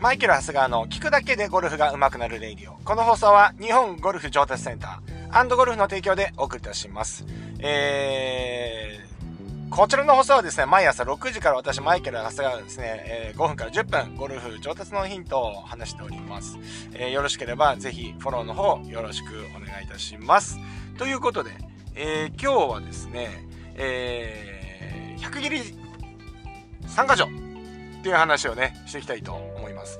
マイケル・ハスガーの聞くだけでゴルフが上手くなるレイディオ。この放送は日本ゴルフ上達センターゴルフの提供でお送りいたします。えー、こちらの放送はですね、毎朝6時から私、マイケル・ハスガーがですね、えー、5分から10分、ゴルフ上達のヒントを話しております。えー、よろしければ、ぜひフォローの方、よろしくお願いいたします。ということで、えー、今日はですね、えー、100切り3箇条っていう話をね、していきたいとます。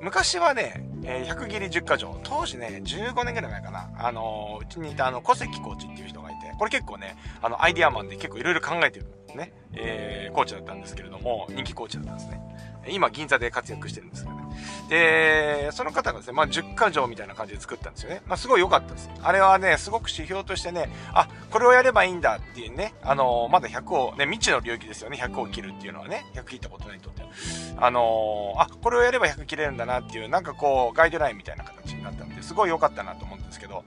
昔はね、えー、100切り10箇条、当時ね、15年ぐらい前かな、あのー、うちにいたあの、小関コーチっていう人がいて、これ結構ね、あの、アイディアマンで結構いろいろ考えてるね、えー、コーチだったんですけれども、人気コーチだったんですね。今、銀座で活躍してるんですけどね。で、その方がですね、まあ、10箇条みたいな感じで作ったんですよね。まあ、すごい良かったです。あれはね、すごく指標としてね、あ、これをやればいいんだっていうね、あの、まだ100を、ね、未知の領域ですよね、100を切るっていうのはね、100切ったことないとって。あの、あ、これをやれば100切れるんだなっていう、なんかこう、ガイドラインみたいな形になったんで、すごい良かったなと思うんですけど、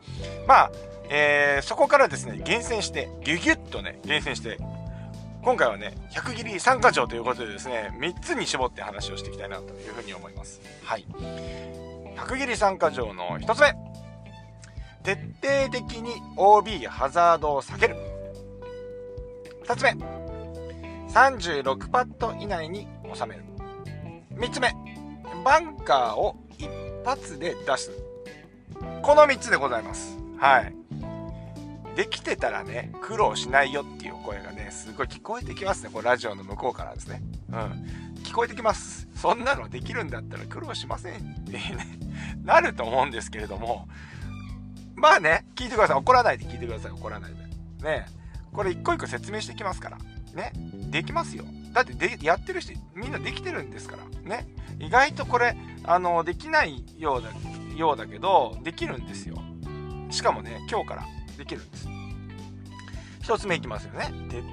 まあ、えー、そこからですね、厳選して、ギュギュッとね、厳選して、今回はね、100切り3箇条ということでですね、3つに絞って話をしていきたいなというふうに思います。はい。100切り3箇条の1つ目。徹底的に OB ハザードを避ける。2つ目。36パット以内に収める。3つ目。バンカーを一発で出す。この3つでございます。はい。できてたらね、苦労しないよっていう声がね、すごい聞こえてきますね。これラジオの向こうからですね。うん。聞こえてきます。そんなのできるんだったら苦労しませんってね、なると思うんですけれども、まあね、聞いてください。怒らないで聞いてください。怒らないで。ね。これ一個一個説明してきますから。ね。できますよ。だってで、やってる人、みんなできてるんですから。ね。意外とこれ、あの、できないようだ、ようだけど、できるんですよ。しかもね、今日から。できるんです。1つ目いきますよね。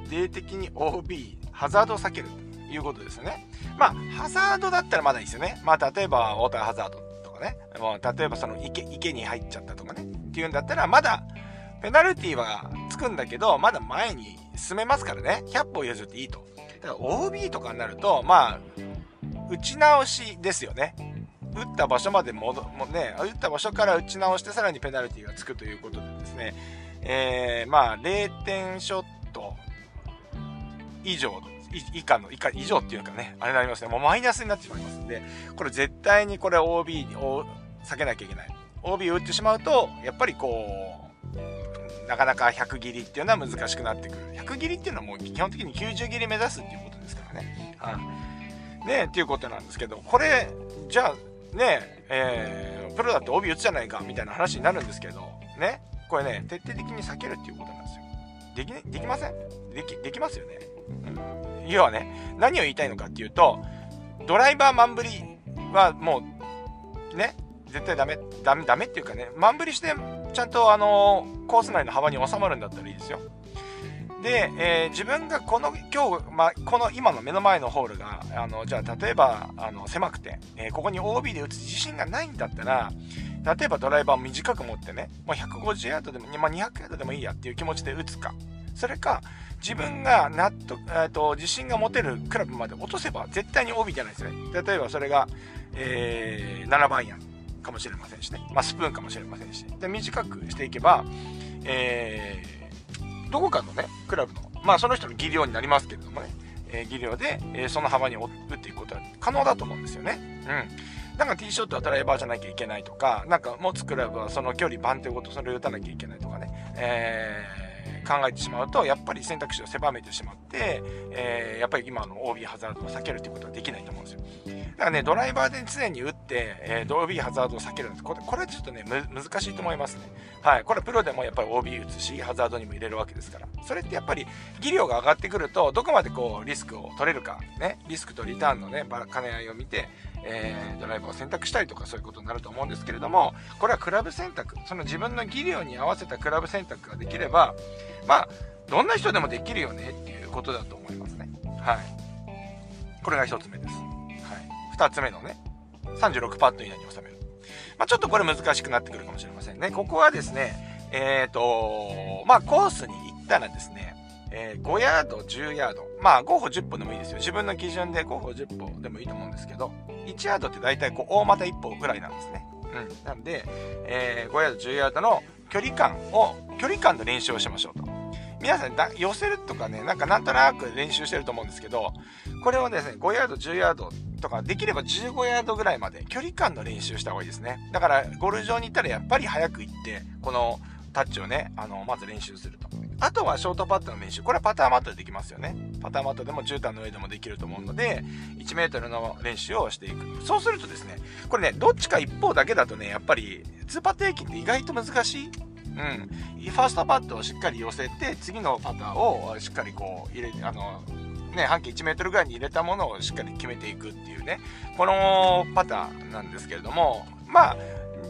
徹底的に OB、ハザードを避けるということですよね。まあ、ハザードだったらまだいいですよね。まあ、例えば、ウォーターハザードとかね。もう例えば、その池、池に入っちゃったとかね。っていうんだったら、まだ、ペナルティはつくんだけど、まだ前に進めますからね。100歩譲っていいと。だから OB とかになると、まあ、打ち直しですよね。打った場所まで戻もね、打った場所から打ち直してさらにペナルティがつくということでですね、えー、まあ、0点ショット以上、以下の、以下、以上っていうかね、あれになりますね。もうマイナスになってしまいますんで、これ絶対にこれ OB を避けなきゃいけない。OB を打ってしまうと、やっぱりこう、なかなか100切りっていうのは難しくなってくる。100切りっていうのはもう基本的に90切り目指すっていうことですからね。はい。ねっていうことなんですけど、これ、じゃあ、ねえー、プロだって OB 打つじゃないかみたいな話になるんですけど、ね、これね、徹底的に避けるっていうことなんですよ。でき、ね、できません？でき、できますよね。うん。要はね、何を言いたいのかっていうと、ドライバーマンブリはもう、ね、絶対ダメ、ダメ、ダメっていうかね、マンブリして、ちゃんとあのー、コース内の幅に収まるんだったらいいですよ。で、えー、自分がこの今日、まあ、この今の目の前のホールがあのじゃあ例えばあの狭くて、えー、ここに OB で打つ自信がないんだったら例えばドライバーを短く持ってね、もう150ヤードでも、まあ、200ヤードでもいいやっていう気持ちで打つか、それか、自分が納得、えーと、自信が持てるクラブまで落とせば絶対に OB じゃないですね。例えばそれが、えー、7番やんかもしれませんしね。まあ、スプーンかもしれませんし。で、短くしていけば、えー、どこかのね、クラブの、まあその人の技量になりますけれどもね、えー、技量で、えー、その幅に打っていくことは可能だと思うんですよね。うん。なんかティーショットはドライバーじゃなきゃいけないとか、なんか持つクラブはその距離番手ごとそれを打たなきゃいけないとかね、えー、考えてしまうと、やっぱり選択肢を狭めてしまって、えー、やっぱり今の OB ハザードを避けるということはできないと思うんですよ。だからね、ドライバーで常に打って、えー、OB ハザードを避けるんです。これ、これちょっとね、難しいと思いますね。はい。これプロでもやっぱり OB 打つし、ハザードにも入れるわけですから。それってやっぱり技量が上がってくると、どこまでこう、リスクを取れるか、ね、リスクとリターンのね、兼ね合いを見て、えー、ドライバーを選択したりとかそういうことになると思うんですけれども、これはクラブ選択、その自分の技量に合わせたクラブ選択ができれば、まあ、どんな人でもできるよねっていうことだと思いますね。はい。これが1つ目です。はい。2つ目のね、36パット以内に収める。まあ、ちょっとこれ難しくなってくるかもしれませんね。ここはですね、えっ、ー、と、まあ、コースに行ったらですね、えー、5ヤード、10ヤード。まあ、5歩10歩でもいいですよ。自分の基準で5歩10歩でもいいと思うんですけど、1ヤードって大体こう、大股1歩ぐらいなんですね。うん。なんで、えー、5ヤード、10ヤードの距離感を、距離感の練習をしましょうと。皆さんだ、寄せるとかね、なんかなんとなく練習してると思うんですけど、これをですね、5ヤード、10ヤードとか、できれば15ヤードぐらいまで距離感の練習した方がいいですね。だから、ゴルフ場に行ったらやっぱり早く行って、このタッチをね、あの、まず練習すると。あとはショートパットの練習。これはパターマットでできますよね。パターマットでも絨毯の上でもできると思うので、1メートルの練習をしていく。そうするとですね、これね、どっちか一方だけだとね、やっぱり、2パット平均って意外と難しい。うん。ファーストパットをしっかり寄せて、次のパターをしっかりこう、入れて、あの、ね、半径1メートルぐらいに入れたものをしっかり決めていくっていうね、このパターなんですけれども、まあ、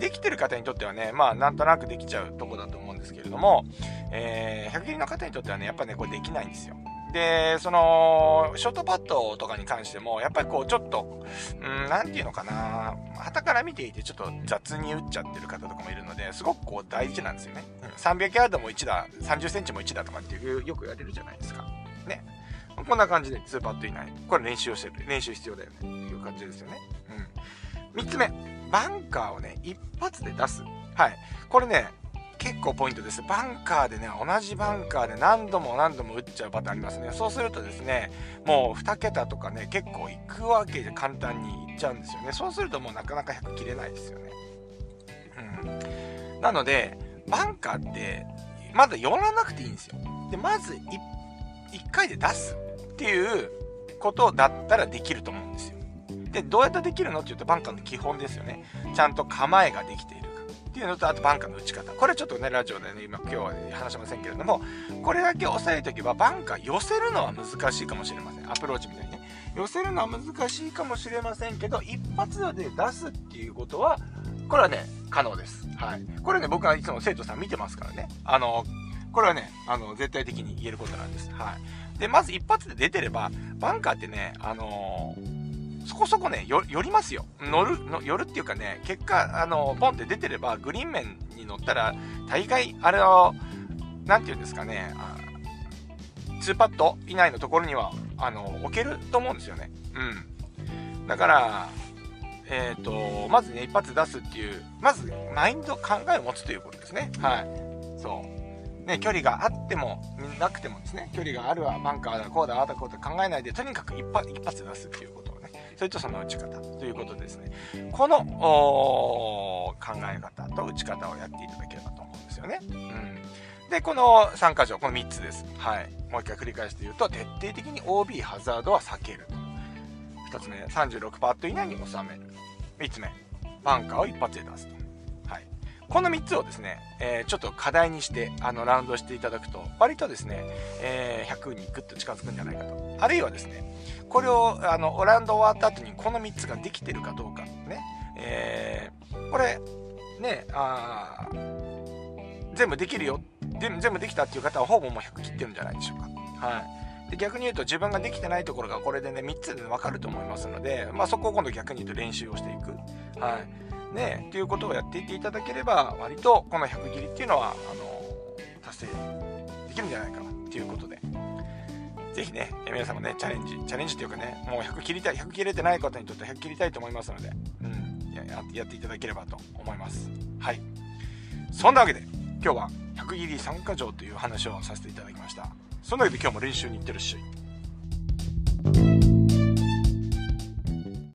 できてる方にとってはね、まあ、なんとなくできちゃうとこだと思うんですけれども、えー、100切りの方にとってはね、やっぱね、これできないんですよ。で、その、ショートパットとかに関しても、やっぱりこう、ちょっと、うん、なんていうのかな、旗から見ていて、ちょっと雑に打っちゃってる方とかもいるので、すごくこう、大事なんですよね。うん300ヤードも1だ、30センチも1だとかっていう、よく言われるじゃないですか。ね。こんな感じで2パット以内。これ練習をしてる。練習必要だよね。っていう感じですよね。うん。3つ目。バンカーをね、一発で出す。はい。これね、結構ポイントです。バンカーでね、同じバンカーで何度も何度も打っちゃうパターンありますね。そうするとですね、もう2桁とかね、結構いくわけで簡単にいっちゃうんですよね。そうするともうなかなか100切れないですよね。うん。なので、バンカーって、まだ寄らなくていいんですよ。で、まず 1, 1回で出すっていうことだったらできると思うんですよ。で、どうやってできるのって言うとバンカーの基本ですよね。ちゃんと構えができている。っていうのと、あとバンカーの打ち方。これちょっとね、ラジオでね、今今日は話しませんけれども、これだけ押さえておけば、バンカー寄せるのは難しいかもしれません。アプローチみたいにね。寄せるのは難しいかもしれませんけど、一発で出すっていうことは、これはね、可能です。はい。これね、僕はいつも生徒さん見てますからね。あの、これはね、あの、絶対的に言えることなんです。はい。で、まず一発で出てれば、バンカーってね、あのーそこそこね、寄りますよ。乗る、の寄るっていうかね、結果、あの、ポンって出てれば、グリーン面に乗ったら、大概、あれを、なんて言うんですかね、2パット以内のところには、あの、置けると思うんですよね。うん。だから、えっ、ー、と、まずね、一発出すっていう、まず、マインド、考えを持つということですね。はい。そう。ね、距離があっても、なくてもですね、距離があるわ、バンカーだ、こうだ、ああだ、こうだ考えないで、とにかく一発一発出すっていうこと。それとその打ち方ということですね。この考え方と打ち方をやっていただければと思うんですよね。うん。で、この3箇条、この3つです。はい。もう一回繰り返して言うと、徹底的に OB ハザードは避ける。2つ目、36パット以内に収める。3つ目、バンカーを一発で出すと。この3つをですね、えー、ちょっと課題にして、あの、ラウンドしていただくと、割とですね、えー、100にグッと近づくんじゃないかと。あるいはですね、これを、あの、ラウンド終わった後にこの3つができてるかどうか、ね、えー、これ、ね、あ全部できるよ、全部できたっていう方はほぼもう100切ってるんじゃないでしょうか。はい。で逆に言うと自分ができてないところがこれでね3つで分かると思いますので、まあ、そこを今度逆に言うと練習をしていく。はい。ね、っていうことをやっていっていただければ、割とこの100切りっていうのは、あの、達成できるんじゃないかなっていうことで、ぜひね、皆さんもね、チャレンジ、チャレンジっていうかね、もう100切りたい、100切れてない方にとって100切りたいと思いますので、うん、ややっていただければと思います。はい。そんなわけで、今日は100切り参加条という話をさせていただきました。そんなわけで今日も練習に行ってるし。